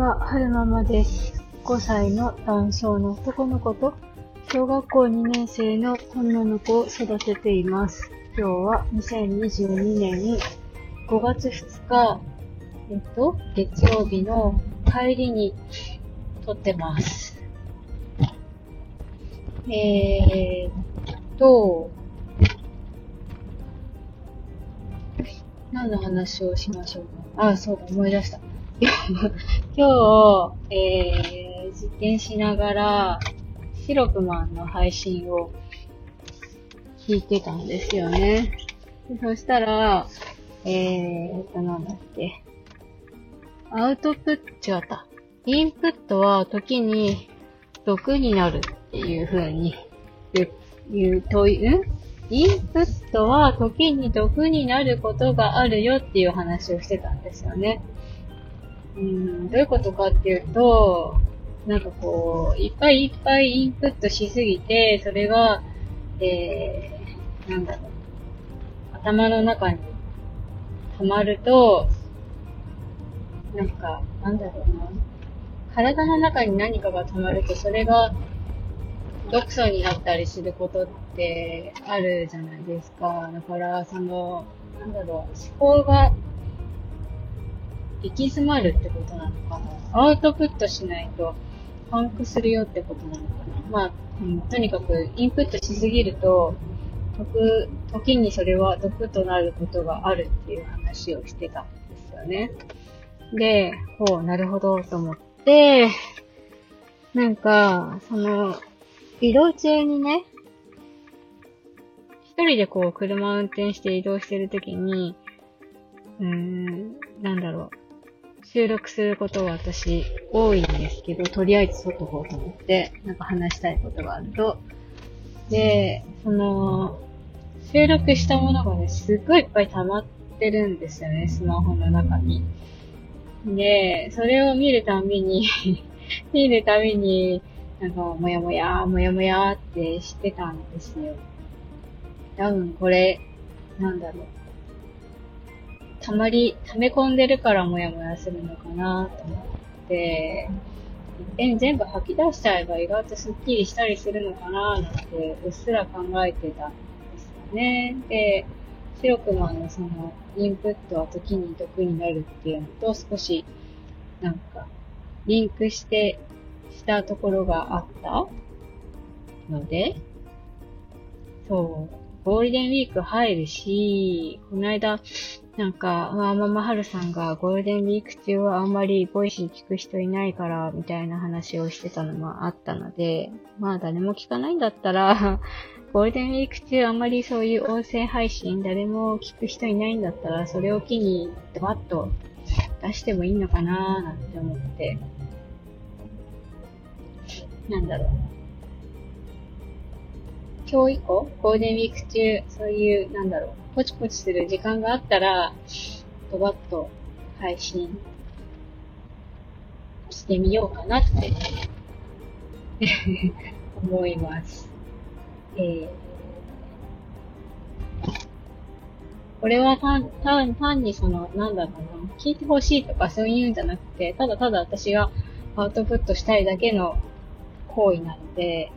は、春ママです。5歳の男性の男の子と、小学校2年生の女の子を育てています。今日は2022年5月2日、えっと、月曜日の帰りに撮ってます。えーっと、何の話をしましょうか？あ、そうだ、思い出した。今日、えー、実験しながら、シロクマンの配信を聞いてたんですよね。そしたら、えーと、なんだっけ。アウトプット、違った。インプットは時に毒になるっていう風に言う、言うとい、ん？インプットは時に毒になることがあるよっていう話をしてたんですよね。うん、どういうことかっていうと、なんかこう、いっぱいいっぱいインプットしすぎて、それが、えー、なんだろう、頭の中に溜まると、なんか、なんだろうな、体の中に何かが溜まると、それが毒素になったりすることってあるじゃないですか。だから、その、なんだろう、思考が行き詰まるってことなのかな。アウトプットしないとパンクするよってことなのかな。まあ、うん、とにかくインプットしすぎると、時、時にそれは毒となることがあるっていう話をしてたんですよね。で、ほう、なるほどと思って、なんか、その、移動中にね、一人でこう車を運転して移動してるときに、うーん、なんだろう。収録することが私多いんですけど、とりあえず撮っとこうと思って、なんか話したいことがあると。で、その、収録したものがね、すっごいいっぱい溜まってるんですよね、スマホの中に。で、それを見るたびに、見るたびに、なんか、もやもや、もやもやってしてたんですよ。多分これ、なんだろう。たまり、溜め込んでるからもやもやするのかなと思って、いっぺん全部吐き出しちゃえば意外とスッキリしたりするのかななんてうっすら考えてたんですよね。で、シロクマンのそのインプットは時に毒になるっていうのと少しなんかリンクしてしたところがあったので、そう、ゴールデンウィーク入るし、この間、なんか、まあ、ママハルさんがゴールデンウィーク中はあんまり Voicy 聞く人いないから、みたいな話をしてたのもあったので、まあ誰も聞かないんだったら、ゴールデンウィーク中あんまりそういう音声配信誰も聞く人いないんだったら、それを機にドバッと出してもいいのかなーなんて思って、なんだろう。今日以降、ゴールデンウィーク中、そういう、なんだろう、ポチポチする時間があったら、ドバッと配信してみようかなって 思います。えー、これは単単単にその、なんだろうな、聞いてほしいとかそういうんじゃなくて、ただただ私がアウトプットしたいだけの行為なので、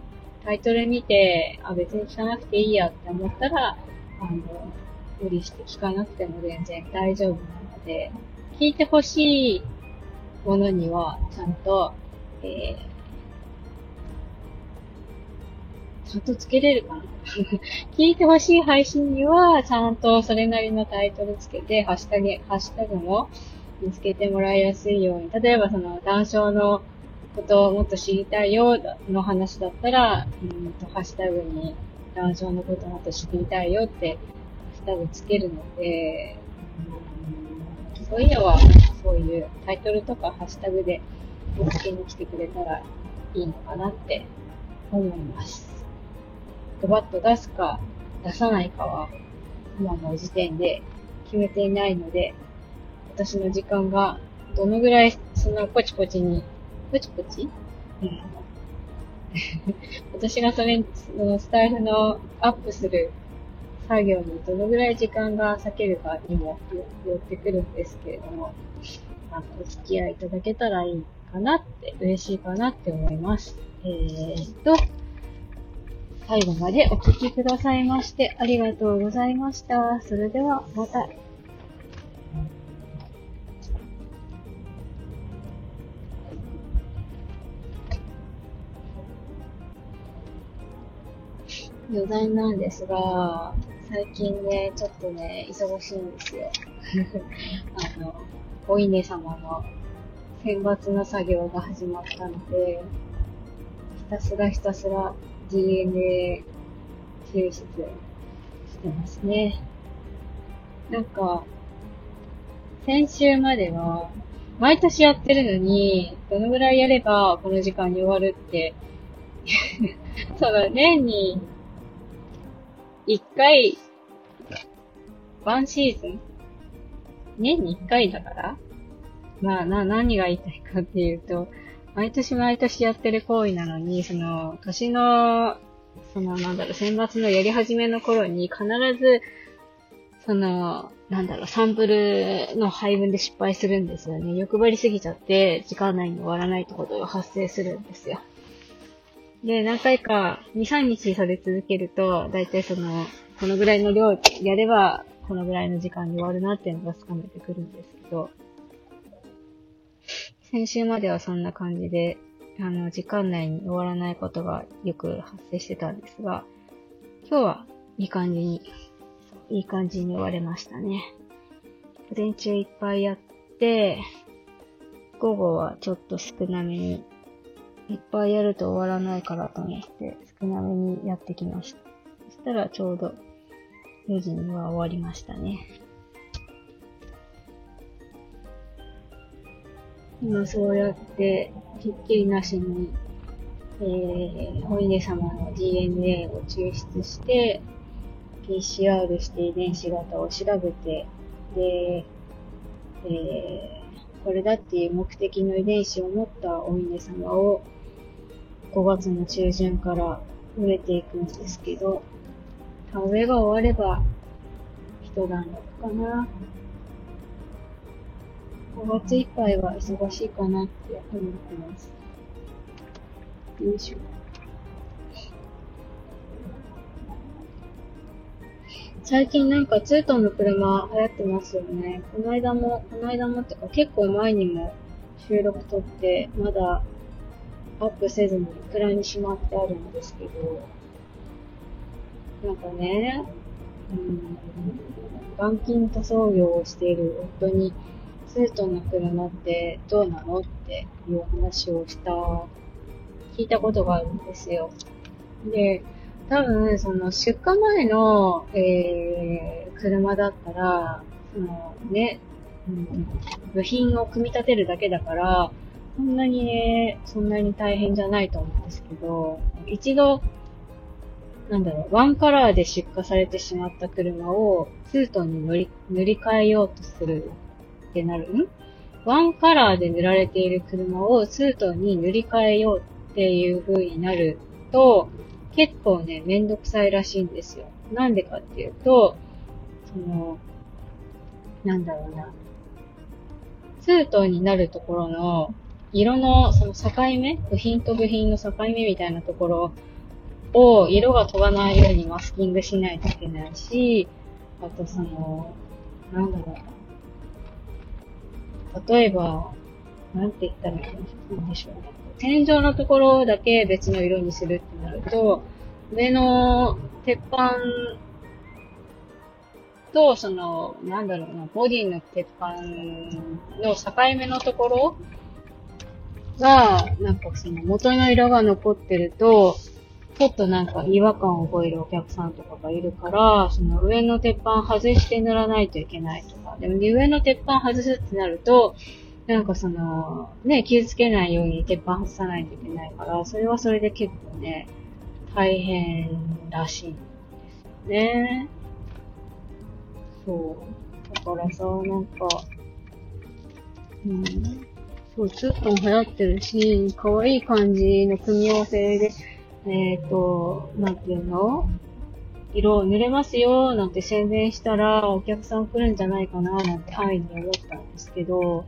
タイトル見て、あ、別に聞かなくていいやって思ったら、あの、無理して聞かなくても全然大丈夫なので、聞いてほしいものには、ちゃんと、えー、ちゃんとつけれるかな 聞いてほしい配信には、ちゃんとそれなりのタイトルつけて、ハッシュタグ、ハッシュタグも見つけてもらいやすいように。例えばその、談笑のことをもっと知りたいよの話だったら、うんと、ハッシュタグに談笑のことをもっと知りたいよって、ハッシュタグつけるので、うんそういうのは、そういうタイトルとかハッシュタグで見つけに来てくれたらいいのかなって思います。ドバッと出すか出さないかは、今の時点で決めていないので、私の時間がどのぐらいそのポチポチにポチポチ？うん。私がそれ、そのスタイルのアップする作業にどのぐらい時間が割けるかにもよよってくるんですけれども、あの、お付き合いいただけたらいいかなって、嬉しいかなって思います。えーと、最後までお聴きくださいましてありがとうございました。それではまた。余談なんですが、最近ね、ちょっとね、忙しいんですよ。あの、お稲様の選抜の作業が始まったので、ひたすらひたすら DNA 抽出してますね。なんか、先週までは、毎年やってるのに、どのぐらいやればこの時間に終わるって その年に一回、ワンシーズン？年に一回だから？まあ、な、何が言いたいかっていうと、毎年毎年やってる行為なのに、その、年の、その、なんだろう、選抜のやり始めの頃に必ず、その、なんだろう、サンプルの配分で失敗するんですよね。欲張りすぎちゃって、時間内に終わらないってことが発生するんですよ。で、何回か、2、3日それ続けると、だいたいその、このぐらいの量やれば、このぐらいの時間に終わるなっていうのがつかめてくるんですけど、先週まではそんな感じで、あの、時間内に終わらないことがよく発生してたんですが、今日はいい感じに、いい感じに終われましたね。午前中いっぱいやって、午後はちょっと少なめに、いっぱいやると終わらないからと思って少なめにやってきました。そしたらちょうど4時には終わりましたね。今そうやって、ひっきりなしに、えー、お稲様の DNA を抽出して、PCR して遺伝子型を調べて、で、えー、これだっていう目的の遺伝子を持ったお稲様を5月の中旬から植えていくんですけど、田植えが終われば一段落かな。5月いっぱいは忙しいかなって思ってます。よいしょ。最近なんかツートンの車流行ってますよね。この間も、この間もってか結構前にも収録撮ってまだアップせずに蔵にしまってあるんですけど、なんかね、うん、板金塗装業をしている夫にツートンの車ってどうなのっていう話をした、聞いたことがあるんですよ。で、多分、その出荷前の、えー、車だったら、そのね、うん、部品を組み立てるだけだから、そんなにね、そんなに大変じゃないと思うんですけど、一度、なんだろう、ワンカラーで出荷されてしまった車をツートンに乗り、塗り替えようとするってなる？んワンカラーで塗られている車をツートンに塗り替えようっていう風になると、結構ね、めんどくさいらしいんですよ。なんでかっていうと、その、なんだろうな。ツートンになるところの、色のその境目部品と部品の境目みたいなところを色が飛ばないようにマスキングしないといけないし、あとその、なんだろうな。例えば、なんて言ったらいいんでしょうね。天井のところだけ別の色にするってなると、上の鉄板と、その、なんだろうな、ボディの鉄板の境目のところが、なんかその元の色が残ってると、ちょっとなんか違和感を覚えるお客さんとかがいるから、その上の鉄板外して塗らないといけないとか。でも、上の鉄板外すってなると、なんかその、ね、傷つけないように鉄板外さないといけないから、それはそれで結構ね、大変らしいんですよね。そう。だからさ、なんか、うん、そう、ツートン流行ってるし、可愛い感じの組み合わせで、えっ、ー、と、なんていうの？色を塗れますよ、なんて宣伝したら、お客さん来るんじゃないかな、なんて範囲に思ったんですけど、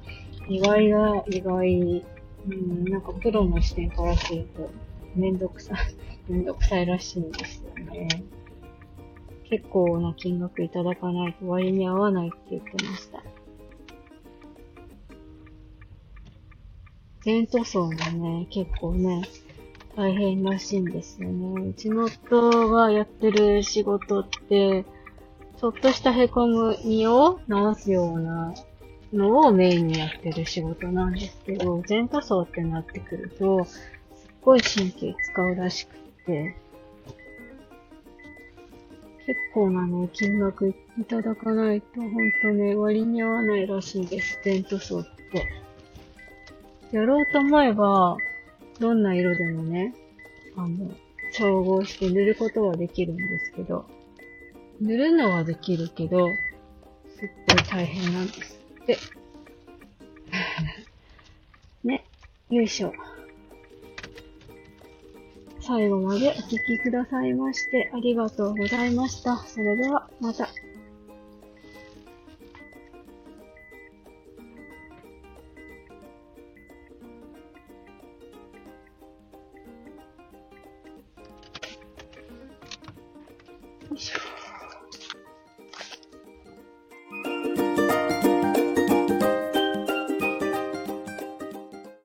意外が意外うん、なんかプロの視点からすると、めんどくさい、めんどくさいらしいんですよね。結構な金額いただかないと割に合わないって言ってました。前塗装もね、結構ね、大変らしいんですよね。うちの夫がやってる仕事って、ちょっとした凹む身を直すようなのをメインにやってる仕事なんですけど、全塗装ってなってくると、すっごい神経使うらしくて、結構なね、金額いただかないと、ほんとね、割に合わないらしいです、全塗装って。やろうと思えば、どんな色でもね、あの、調合して塗ることはできるんですけど、塗るのはできるけど、すっごい大変なんです。ね、よいしょ。最後までお聴きくださいましてありがとうございました。それではまた。